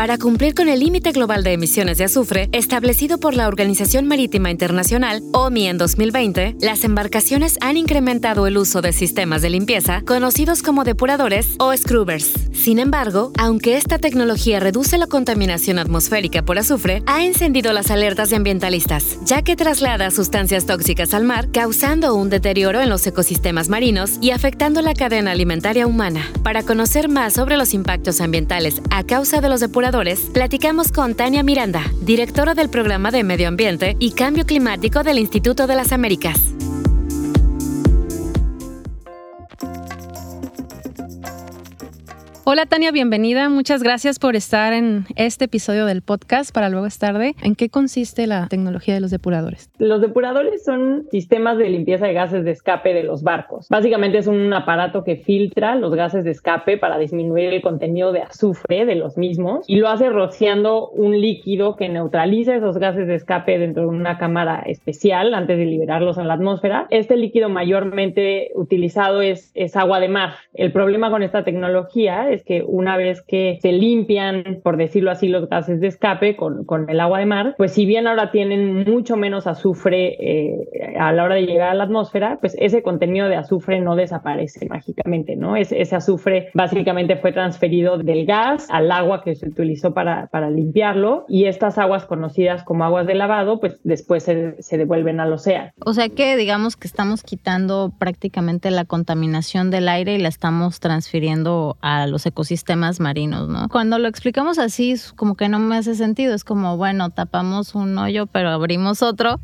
Para cumplir con el límite global de emisiones de azufre establecido por la Organización Marítima Internacional, OMI, en 2020, las embarcaciones han incrementado el uso de sistemas de limpieza conocidos como depuradores o scrubbers. Sin embargo, aunque esta tecnología reduce la contaminación atmosférica por azufre, ha encendido las alertas de ambientalistas, ya que traslada sustancias tóxicas al mar, causando un deterioro en los ecosistemas marinos y afectando la cadena alimentaria humana. Para conocer más sobre los impactos ambientales a causa de los depuradores, platicamos con Tania Miranda, directora del Programa de Medio Ambiente y Cambio Climático del Instituto de las Américas. Hola Tania, bienvenida. Muchas gracias por estar en este episodio del podcast para luego es tarde. ¿En qué consiste la tecnología de los depuradores? Los depuradores son sistemas de limpieza de gases de escape de los barcos. Básicamente es un aparato que filtra los gases de escape para disminuir el contenido de azufre de los mismos y lo hace rociando un líquido que neutraliza esos gases de escape dentro de una cámara especial antes de liberarlos en la atmósfera. Este líquido mayormente utilizado es, es agua de mar. El problema con esta tecnología es que una vez que se limpian, por decirlo así, los gases de escape con, con el agua de mar, pues si bien ahora tienen mucho menos azufre eh, a la hora de llegar a la atmósfera, pues ese contenido de azufre no desaparece mágicamente, ¿no? ese azufre básicamente fue transferido del gas al agua que se utilizó para, para limpiarlo y estas aguas conocidas como aguas de lavado, pues después se, se devuelven al océano. O sea que digamos que estamos quitando prácticamente la contaminación del aire y la estamos transfiriendo a los ecosistemas marinos, ¿no? Cuando lo explicamos así, como que no me hace sentido, es como, bueno, tapamos un hoyo, pero abrimos otro.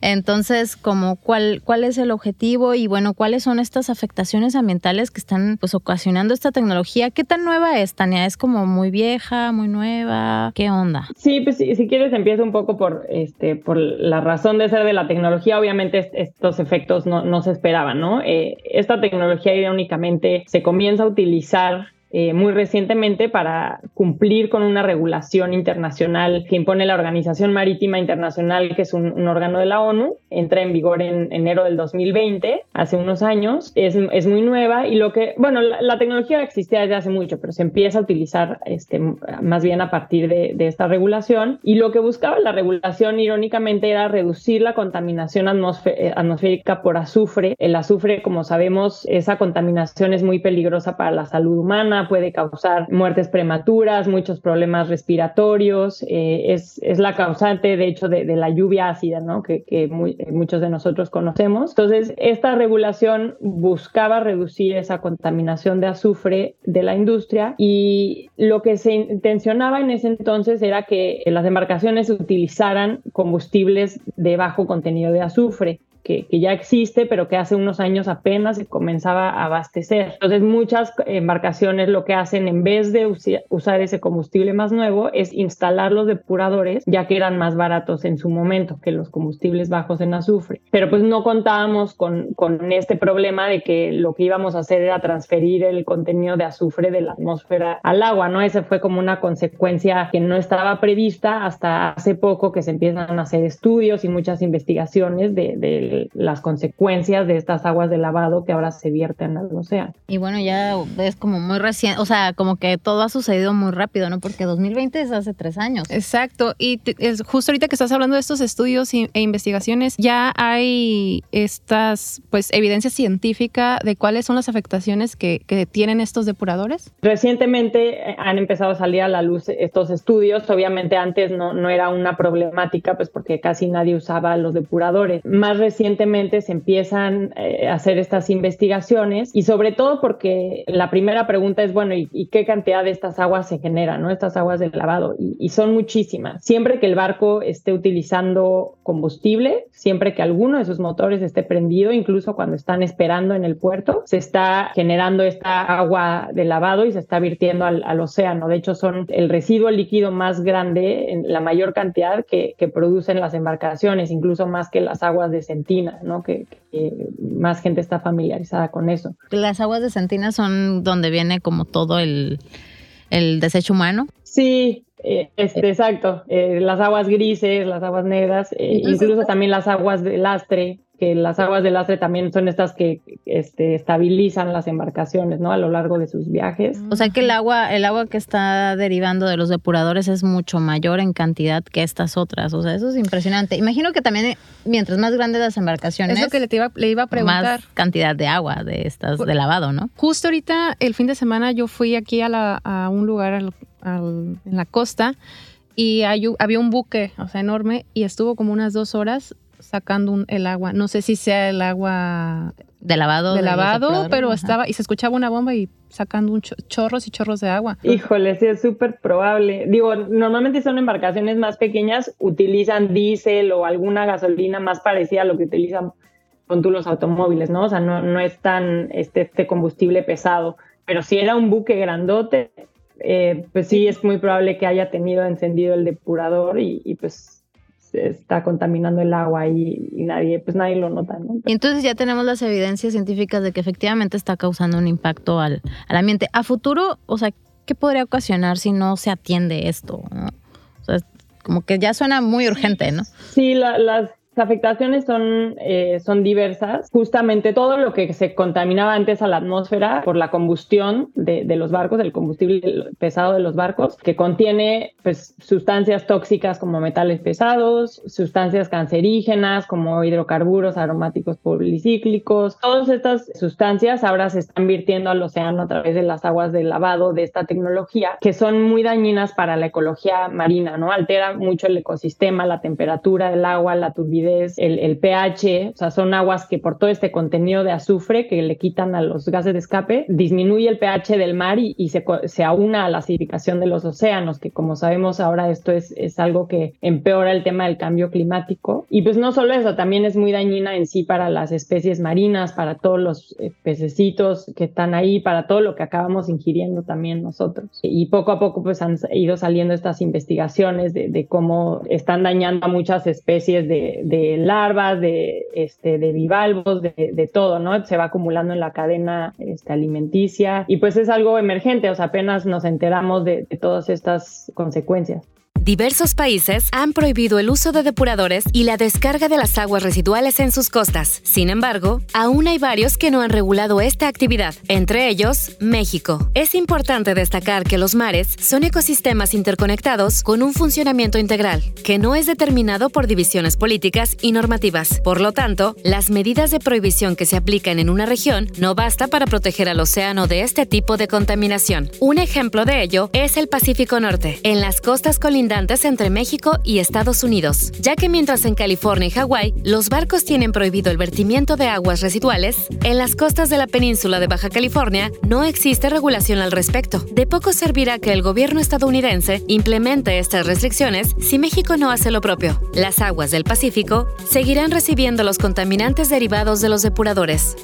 Entonces, como cuál, cuál es el objetivo y bueno, cuáles son estas afectaciones ambientales que están pues ocasionando esta tecnología. ¿Qué tan nueva es, Tania? ¿Es como muy vieja, muy nueva? ¿Qué onda? Sí, pues si, si quieres empiezo un poco por, este, por la razón de ser de la tecnología. Obviamente estos efectos no, no se esperaban, ¿no? Eh, esta tecnología irónicamente se comienza a utilizar eh, muy recientemente para cumplir con una regulación internacional que impone la Organización Marítima Internacional, que es un, órgano de la ONU, entra en vigor en enero del 2020, hace unos años, es, es muy nueva y lo que, bueno, la, tecnología existía desde hace mucho, pero se empieza a utilizar este, más bien a partir de, de esta regulación y lo que buscaba la regulación irónicamente era reducir la contaminación eh, atmosférica por azufre. El azufre, como sabemos, esa contaminación es muy peligrosa para la salud humana puede causar muertes prematuras, muchos problemas respiratorios, eh, es, es, la causante, de hecho, de, la lluvia ácida, ¿no? que, que muchos de nosotros conocemos. Entonces, esta regulación buscaba reducir esa contaminación de azufre de la industria y lo que se intencionaba en ese entonces era que las embarcaciones utilizaran combustibles de bajo contenido de azufre que, ya existe, pero que hace unos años apenas se comenzaba a abastecer. Entonces, muchas embarcaciones lo que hacen en vez de usar ese combustible más nuevo es instalar los depuradores, ya que eran más baratos en su momento que los combustibles bajos en azufre. Pero pues no contábamos con, con este problema de que lo que íbamos a hacer era transferir el contenido de azufre de la atmósfera al agua, ¿no? Ese fue como una consecuencia que no estaba prevista hasta hace poco que se empiezan a hacer estudios y muchas investigaciones de, de las consecuencias de estas aguas de lavado que ahora se vierten al océano. Y bueno, ya es como muy reciente, o sea, como que todo ha sucedido muy rápido, ¿no? Porque 2020 es hace tres años. Exacto, y es justo ahorita que estás hablando de estos estudios e investigaciones, ya hay estas, pues, evidencia científica de cuáles son las afectaciones que, que tienen estos depuradores. Recientemente eh, han empezado a salir a la luz estos estudios, obviamente antes no, no era una problemática, pues porque casi nadie usaba los depuradores. Más recientemente recientemente se empiezan eh, a hacer estas investigaciones y sobre todo porque la primera pregunta es, bueno, ¿y, qué cantidad de estas aguas se generan, ¿no? Estas aguas de lavado. Y, son muchísimas. Siempre que el barco esté utilizando combustible, siempre que alguno de sus motores esté prendido, incluso cuando están esperando en el puerto, se está generando esta agua de lavado y se está virtiendo al, océano. De hecho, son el residuo líquido más grande, en la mayor cantidad que, que producen las embarcaciones, incluso más que las aguas de ¿no? Que, más gente está familiarizada con eso. Las aguas de Sentina son donde viene como todo el, el desecho humano. Sí, eh, este, exacto. Eh, las aguas grises, las aguas negras, eh, incluso también las aguas de lastre, que las aguas de lastre también son estas que este, estabilizan las embarcaciones, ¿no? A lo largo de sus viajes. O sea que el agua, el agua que está derivando de los depuradores es mucho mayor en cantidad que estas otras. O sea, eso es impresionante. Imagino que también mientras más grandes las embarcaciones, Eso que le, iba, le iba a preguntar. más cantidad de agua de estas de lavado, ¿no? Justo ahorita, el fin de semana, yo fui aquí a, la, a un lugar al- al- en la costa y hay había un buque, o sea, enorme, y estuvo como unas dos horas sacando un- el agua. No sé si sea el agua De lavado. de lavado, pero ajá. estaba, y se escuchaba una bomba y sacando un cho- chorros y chorros de agua. Híjole, sí, es súper probable. Digo, normalmente son embarcaciones más pequeñas, utilizan diésel o alguna gasolina más parecida a lo que utilizan con tú los automóviles, ¿no? O sea, no, no es tan este, este combustible pesado. Pero si era un buque grandote, eh, pues sí es muy probable que haya tenido encendido el depurador y, y, pues está contaminando el agua y, y nadie, pues nadie lo nota, ¿no? Y entonces ya tenemos las evidencias científicas de que efectivamente está causando un impacto al, al ambiente. A futuro, o sea, ¿qué podría ocasionar si no se atiende esto? no? O sea, como que ya suena muy urgente, ¿no? Sí, la- las afectaciones son, eh, son diversas. Justamente todo lo que se contaminaba antes a la atmósfera por la combustión de, de los barcos, el combustible pesado de los barcos, que contiene pues, sustancias tóxicas como metales pesados, sustancias cancerígenas como hidrocarburos aromáticos policíclicos. Todas estas sustancias ahora se están virtiendo al océano a través de las aguas de lavado de esta tecnología, que son muy dañinas para la ecología marina, ¿no? Altera mucho el ecosistema, la temperatura del agua, la turbidez, el, el pH, o sea, son aguas que por todo este contenido de azufre que le quitan a los gases de escape, disminuye el pH del mar y, y se, se aúna a la acidificación de los océanos, que como sabemos ahora esto es, es algo que empeora el tema del cambio climático. Y pues no solo eso, también es muy dañina en sí para las especies marinas, para todos los eh, pececitos que están ahí, para todo lo que acabamos ingiriendo también nosotros. Y poco a poco pues han ido saliendo estas investigaciones de, de cómo están dañando a muchas especies de, de larvas, de, este, de bivalvos, de, de todo, ¿no? Se va acumulando en la cadena este, alimenticia y pues es algo emergente, o sea, apenas nos enteramos de, de todas estas consecuencias. Diversos países han prohibido el uso de depuradores y la descarga de las aguas residuales en sus costas. Sin embargo, aún hay varios que no han regulado esta actividad, entre ellos México. Es importante destacar que los mares son ecosistemas interconectados con un funcionamiento integral, que no es determinado por divisiones políticas y normativas. Por lo tanto, las medidas de prohibición que se aplican en una región no basta para proteger al océano de este tipo de contaminación. Un ejemplo de ello es el Pacífico Norte, en las costas colindantes entre México y Estados Unidos, ya que mientras en California y Hawái los barcos tienen prohibido el vertimiento de aguas residuales, en las costas de la península de Baja California no existe regulación al respecto. De poco servirá que el gobierno estadounidense implemente estas restricciones si México no hace lo propio. Las aguas del Pacífico seguirán recibiendo los contaminantes derivados de los depuradores.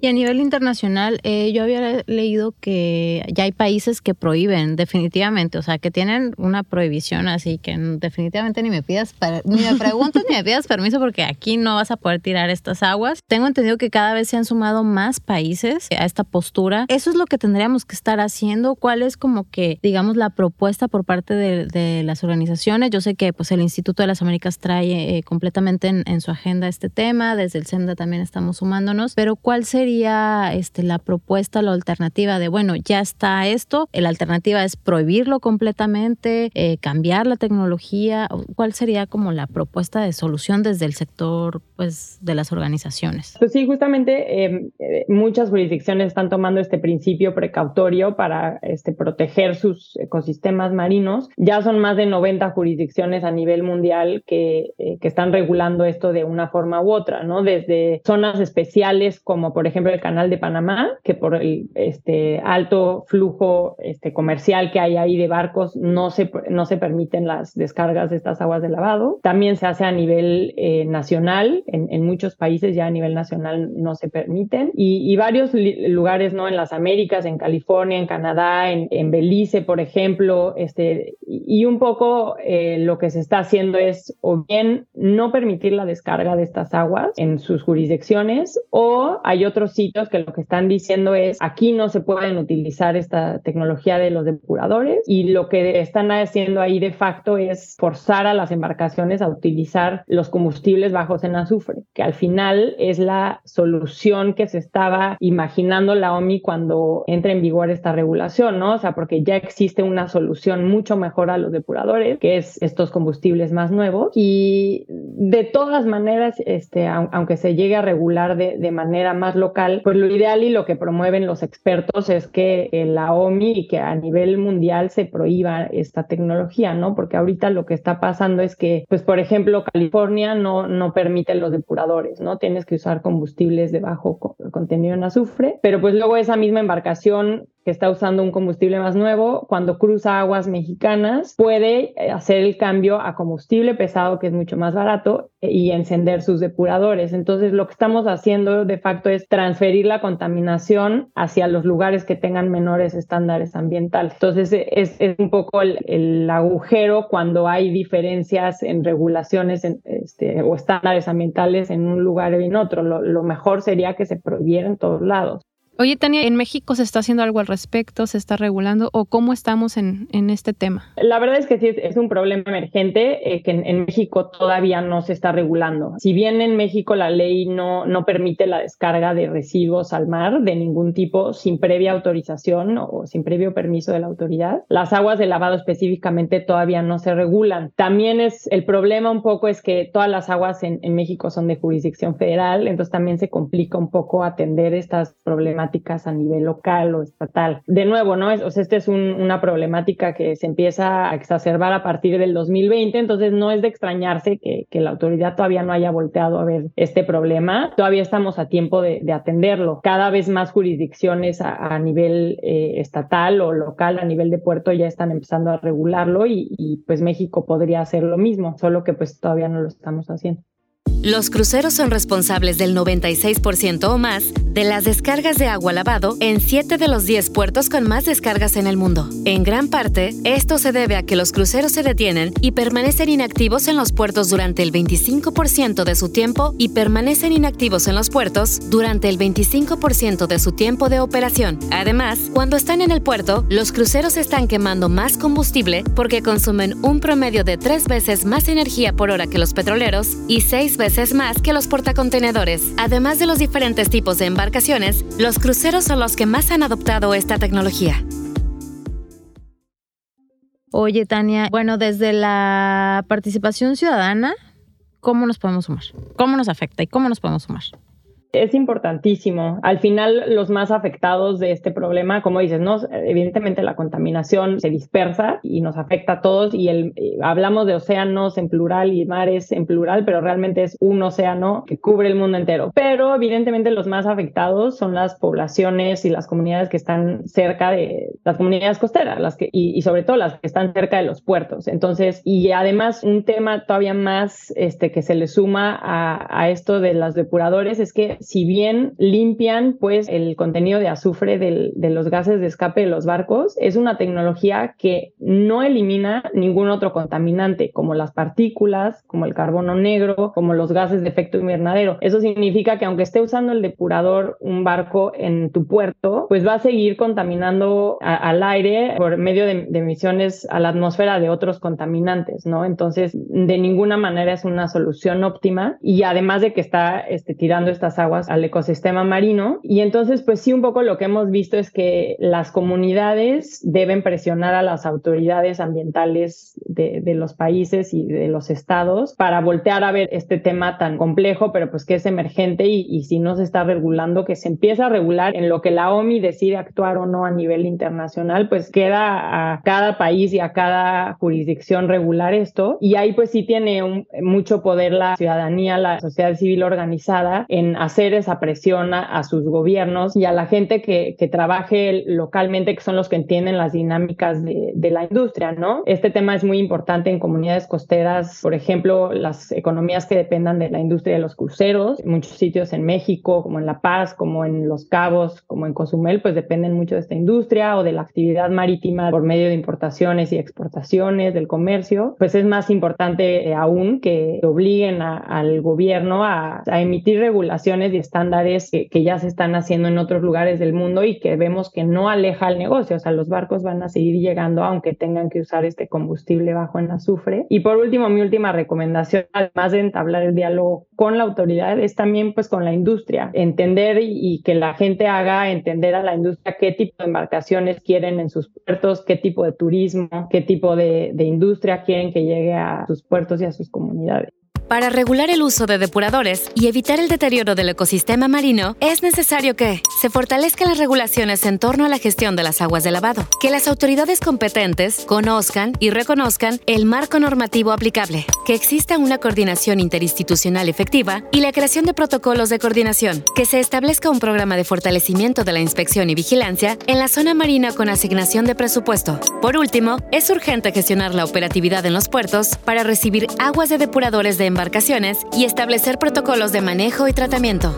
Y a nivel internacional, eh, yo había leído que ya hay países que prohíben definitivamente, o sea, que tienen una prohibición así que definitivamente ni me pidas, ni me preguntes ni me pidas permiso porque aquí no vas a poder tirar estas aguas. Tengo entendido que cada vez se han sumado más países a esta postura. Eso es lo que tendríamos que estar haciendo. ¿Cuál es como que, digamos, la propuesta por parte de, las organizaciones? Yo sé que pues el Instituto de las Américas trae eh, completamente en, en su agenda este tema, desde el SEMDA también estamos sumándonos, pero ¿cuál sería este, la propuesta, la alternativa de, bueno, ya está esto, la alternativa es prohibirlo completamente, eh, cambiar la tecnología? ¿O ¿Cuál sería como la propuesta de solución desde el sector pues, de las organizaciones? Pues sí, justamente eh, eh, muchas jurisdicciones están tomando este principio precautorio para este, proteger sus ecosistemas marinos. Ya son más de 90 jurisdicciones a nivel mundial que, eh, que están regulando esto de una forma u otra, ¿no? Desde zonas especiales como por ejemplo el Canal de Panamá, que por el este, alto flujo este, comercial que hay ahí de barcos no se, no se permiten las descargas de estas aguas de lavado. También se hace a nivel eh, nacional, en, en, muchos países ya a nivel nacional no se permiten. Y, y varios lugares, ¿no? En las Américas, en California, en Canadá, en, en Belice, por ejemplo, este, y un poco eh, lo que se está haciendo es o bien no permitir la descarga de estas aguas en sus jurisdicciones o hay otros sitios que lo que están diciendo es aquí no se pueden utilizar esta tecnología de los depuradores y lo que están haciendo ahí de facto es forzar a las embarcaciones a utilizar los combustibles bajos en azufre, que al final es la solución que se estaba imaginando la OMI cuando entra en vigor esta regulación, ¿no? O sea, porque ya existe una solución mucho mejor a los depuradores, que es estos combustibles más nuevos y de todas maneras, este, aunque se llegue a regular de, de manera más local, pues lo ideal y lo que promueven los expertos es que la OMI y que a nivel mundial se prohíba esta tecnología, ¿no? Porque ahorita lo que está pasando es que, pues por ejemplo, California no, no permite los depuradores, ¿no? Tienes que usar combustibles de bajo contenido en azufre, pero pues luego esa misma embarcación que está usando un combustible más nuevo, cuando cruza aguas mexicanas, puede eh, hacer el cambio a combustible pesado, que es mucho más barato, eh, y encender sus depuradores. Entonces, lo que estamos haciendo de facto es transferir la contaminación hacia los lugares que tengan menores estándares ambientales. Entonces, eh, es, un poco el, agujero cuando hay diferencias en regulaciones este, o estándares ambientales en un lugar y en otro. Lo, lo mejor sería que se prohibiera en todos lados. Oye, Tania, ¿en México se está haciendo algo al respecto? ¿Se está regulando? ¿O cómo estamos en, en este tema? La verdad es que sí, es, un problema emergente eh, que en, México todavía no se está regulando. Si bien en México la ley no, no permite la descarga de residuos al mar de ningún tipo sin previa autorización o sin previo permiso de la autoridad, las aguas de lavado específicamente todavía no se regulan. También es el problema un poco es que todas las aguas en, en México son de jurisdicción federal, entonces también se complica un poco atender estas problemáticas a nivel local o estatal. De nuevo, ¿no? Es, o sea, esta es una problemática que se empieza a exacerbar a partir del 2020, entonces no es de extrañarse que, la autoridad todavía no haya volteado a ver este problema. Todavía estamos a tiempo de, de atenderlo. Cada vez más jurisdicciones a, a nivel eh, estatal o local, a nivel de puerto, ya están empezando a regularlo y, y pues México podría hacer lo mismo, solo que pues todavía no lo estamos haciendo. Los cruceros son responsables del 96% o más de las descargas de agua lavado en 7 de los 10 puertos con más descargas en el mundo. En gran parte, esto se debe a que los cruceros se detienen y permanecen inactivos en los puertos durante el 25% de su tiempo y permanecen inactivos en los puertos durante el 25% de su tiempo de operación. Además, cuando están en el puerto, los cruceros están quemando más combustible porque consumen un promedio de 3 veces más energía por hora que los petroleros y 6 veces es más que los portacontenedores. Además de los diferentes tipos de embarcaciones, los cruceros son los que más han adoptado esta tecnología. Oye, Tania, bueno, desde la participación ciudadana, ¿cómo nos podemos sumar? ¿Cómo nos afecta y cómo nos podemos sumar? Es importantísimo. Al final, los más afectados de este problema, como dices, no, evidentemente la contaminación se dispersa y nos afecta a todos y el, eh, hablamos de océanos en plural y mares en plural, pero realmente es un océano que cubre el mundo entero. Pero evidentemente los más afectados son las poblaciones y las comunidades que están cerca de las comunidades costeras, las que y, sobre todo las que están cerca de los puertos. Entonces, y además un tema todavía más este que se le suma a, a esto de los depuradores es que si bien limpian pues el contenido de azufre de los gases de escape de los barcos, es una tecnología que no elimina ningún otro contaminante, como las partículas, como el carbono negro, como los gases de efecto invernadero. Eso significa que aunque esté usando el depurador un barco en tu puerto, pues va a seguir contaminando al aire por medio de, emisiones a la atmósfera de otros contaminantes, ¿no? Entonces, de ninguna manera es una solución óptima y además de que está este, tirando estas aguas al ecosistema marino. Y entonces, pues sí, un poco lo que hemos visto es que las comunidades deben presionar a las autoridades ambientales de, de los países y de los estados para voltear a ver este tema tan complejo, pero pues que es emergente y, y si no se está regulando, que se empieza a regular en lo que la OMI decide actuar o no a nivel internacional, pues queda a cada país y a cada jurisdicción regular esto. Y ahí pues sí tiene un, mucho poder la ciudadanía, la sociedad civil organizada en hacer esa presión a, sus gobiernos y a la gente que, que, trabaje localmente, que son los que entienden las dinámicas de, de, la industria, ¿no? Este tema es muy importante en comunidades costeras, por ejemplo, las economías que dependan de la industria de los cruceros, muchos sitios en México, como en La Paz, como en Los Cabos, como en Cozumel, pues dependen mucho de esta industria o de la actividad marítima por medio de importaciones y exportaciones, del comercio, pues es más importante eh, aún que obliguen a, al gobierno a, a emitir regulaciones y estándares que, que, ya se están haciendo en otros lugares del mundo y que vemos que no aleja el negocio. O sea, los barcos van a seguir llegando aunque tengan que usar este combustible bajo en azufre. Y por último, mi última recomendación, además de entablar el diálogo con la autoridad, es también pues con la industria. Entender y, que la gente haga entender a la industria qué tipo de embarcaciones quieren en sus puertos, qué tipo de turismo, qué tipo de industria quieren que llegue a sus puertos y a sus comunidades. Para regular el uso de depuradores y evitar el deterioro del ecosistema marino, es necesario que se fortalezcan las regulaciones en torno a la gestión de las aguas de lavado, que las autoridades competentes conozcan y reconozcan el marco normativo aplicable, que exista una coordinación interinstitucional efectiva y la creación de protocolos de coordinación, que se establezca un programa de fortalecimiento de la inspección y vigilancia en la zona marina con asignación de presupuesto. Por último, es urgente gestionar la operatividad en los puertos para recibir aguas de depuradores de embarcaciones y establecer protocolos de manejo y tratamiento.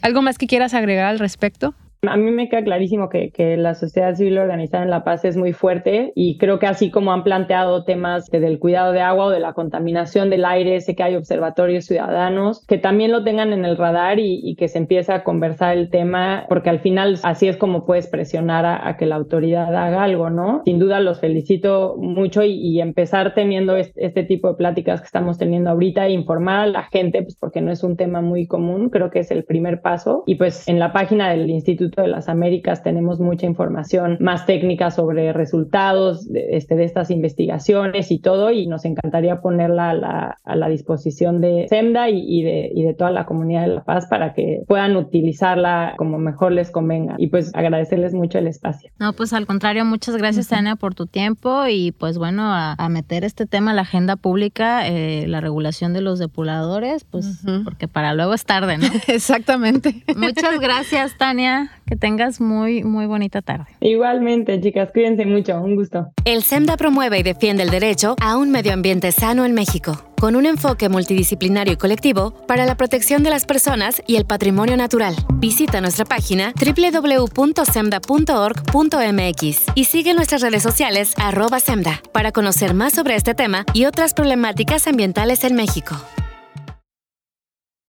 ¿Algo más que quieras agregar al respecto? A mí me queda clarísimo que, que, la sociedad civil organizada en La Paz es muy fuerte y creo que así como han planteado temas del cuidado de agua o de la contaminación del aire, sé que hay observatorios ciudadanos que también lo tengan en el radar y, que se empiece a conversar el tema, porque al final así es como puedes presionar a, que la autoridad haga algo, ¿no? Sin duda los felicito mucho y, empezar teniendo este, tipo de pláticas que estamos teniendo ahorita e informar a la gente, pues porque no es un tema muy común, creo que es el primer paso. Y pues en la página del Instituto de las Américas tenemos mucha información más técnica sobre resultados de, este, de estas investigaciones y todo, y nos encantaría ponerla a la, a la disposición de SEMDA y, de, y de toda la comunidad de La Paz para que puedan utilizarla como mejor les convenga. Y pues agradecerles mucho el espacio. No, pues al contrario, muchas gracias, Tania, por tu tiempo y pues bueno, a, meter este tema a la agenda pública, eh, la regulación de los depuradores, pues porque para luego es tarde, ¿no? Exactamente. Muchas gracias, Tania. Que tengas muy, muy bonita tarde. Igualmente, chicas, cuídense mucho. Un gusto. El SEMDA promueve y defiende el derecho a un medio ambiente sano en México, con un enfoque multidisciplinario y colectivo para la protección de las personas y el patrimonio natural. Visita nuestra página www.semda.org.mx y sigue nuestras redes sociales arroba SEMDA para conocer más sobre este tema y otras problemáticas ambientales en México.